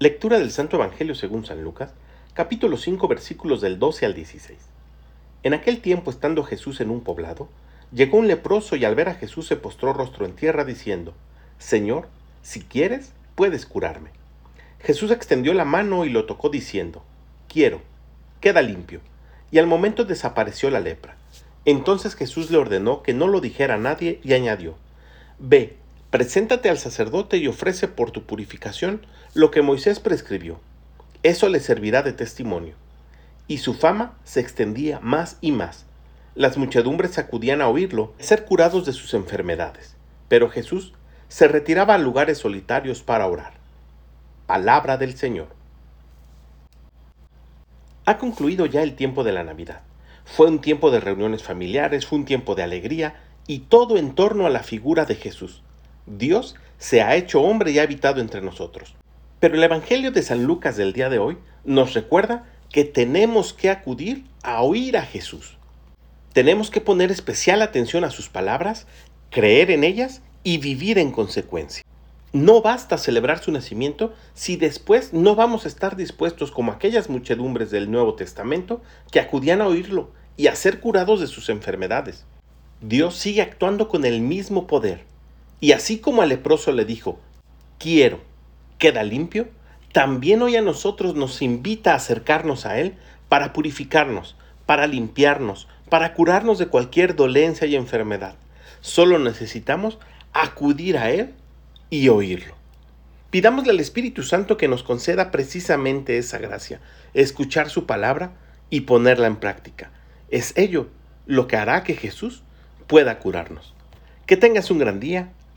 Lectura del Santo Evangelio según San Lucas, capítulo 5, versículos del 12 al 16. En aquel tiempo, estando Jesús en un poblado, llegó un leproso y al ver a Jesús se postró rostro en tierra diciendo, Señor, si quieres, puedes curarme. Jesús extendió la mano y lo tocó diciendo, Quiero, queda limpio. Y al momento desapareció la lepra. Entonces Jesús le ordenó que no lo dijera a nadie y añadió, Ve, Preséntate al sacerdote y ofrece por tu purificación lo que Moisés prescribió. Eso le servirá de testimonio. Y su fama se extendía más y más. Las muchedumbres acudían a oírlo, ser curados de sus enfermedades. Pero Jesús se retiraba a lugares solitarios para orar. Palabra del Señor. Ha concluido ya el tiempo de la Navidad. Fue un tiempo de reuniones familiares, fue un tiempo de alegría y todo en torno a la figura de Jesús Dios se ha hecho hombre y ha habitado entre nosotros. Pero el Evangelio de San Lucas del día de hoy nos recuerda que tenemos que acudir a oír a Jesús. Tenemos que poner especial atención a sus palabras, creer en ellas y vivir en consecuencia. No basta celebrar su nacimiento si después no vamos a estar dispuestos como aquellas muchedumbres del Nuevo Testamento que acudían a oírlo y a ser curados de sus enfermedades. Dios sigue actuando con el mismo poder y así como al leproso le dijo, quiero, queda limpio, también hoy a nosotros nos invita a acercarnos a Él para purificarnos, para limpiarnos, para curarnos de cualquier dolencia y enfermedad. Solo necesitamos acudir a Él y oírlo. Pidámosle al Espíritu Santo que nos conceda precisamente esa gracia, escuchar su palabra y ponerla en práctica. Es ello lo que hará que Jesús pueda curarnos. Que tengas un gran día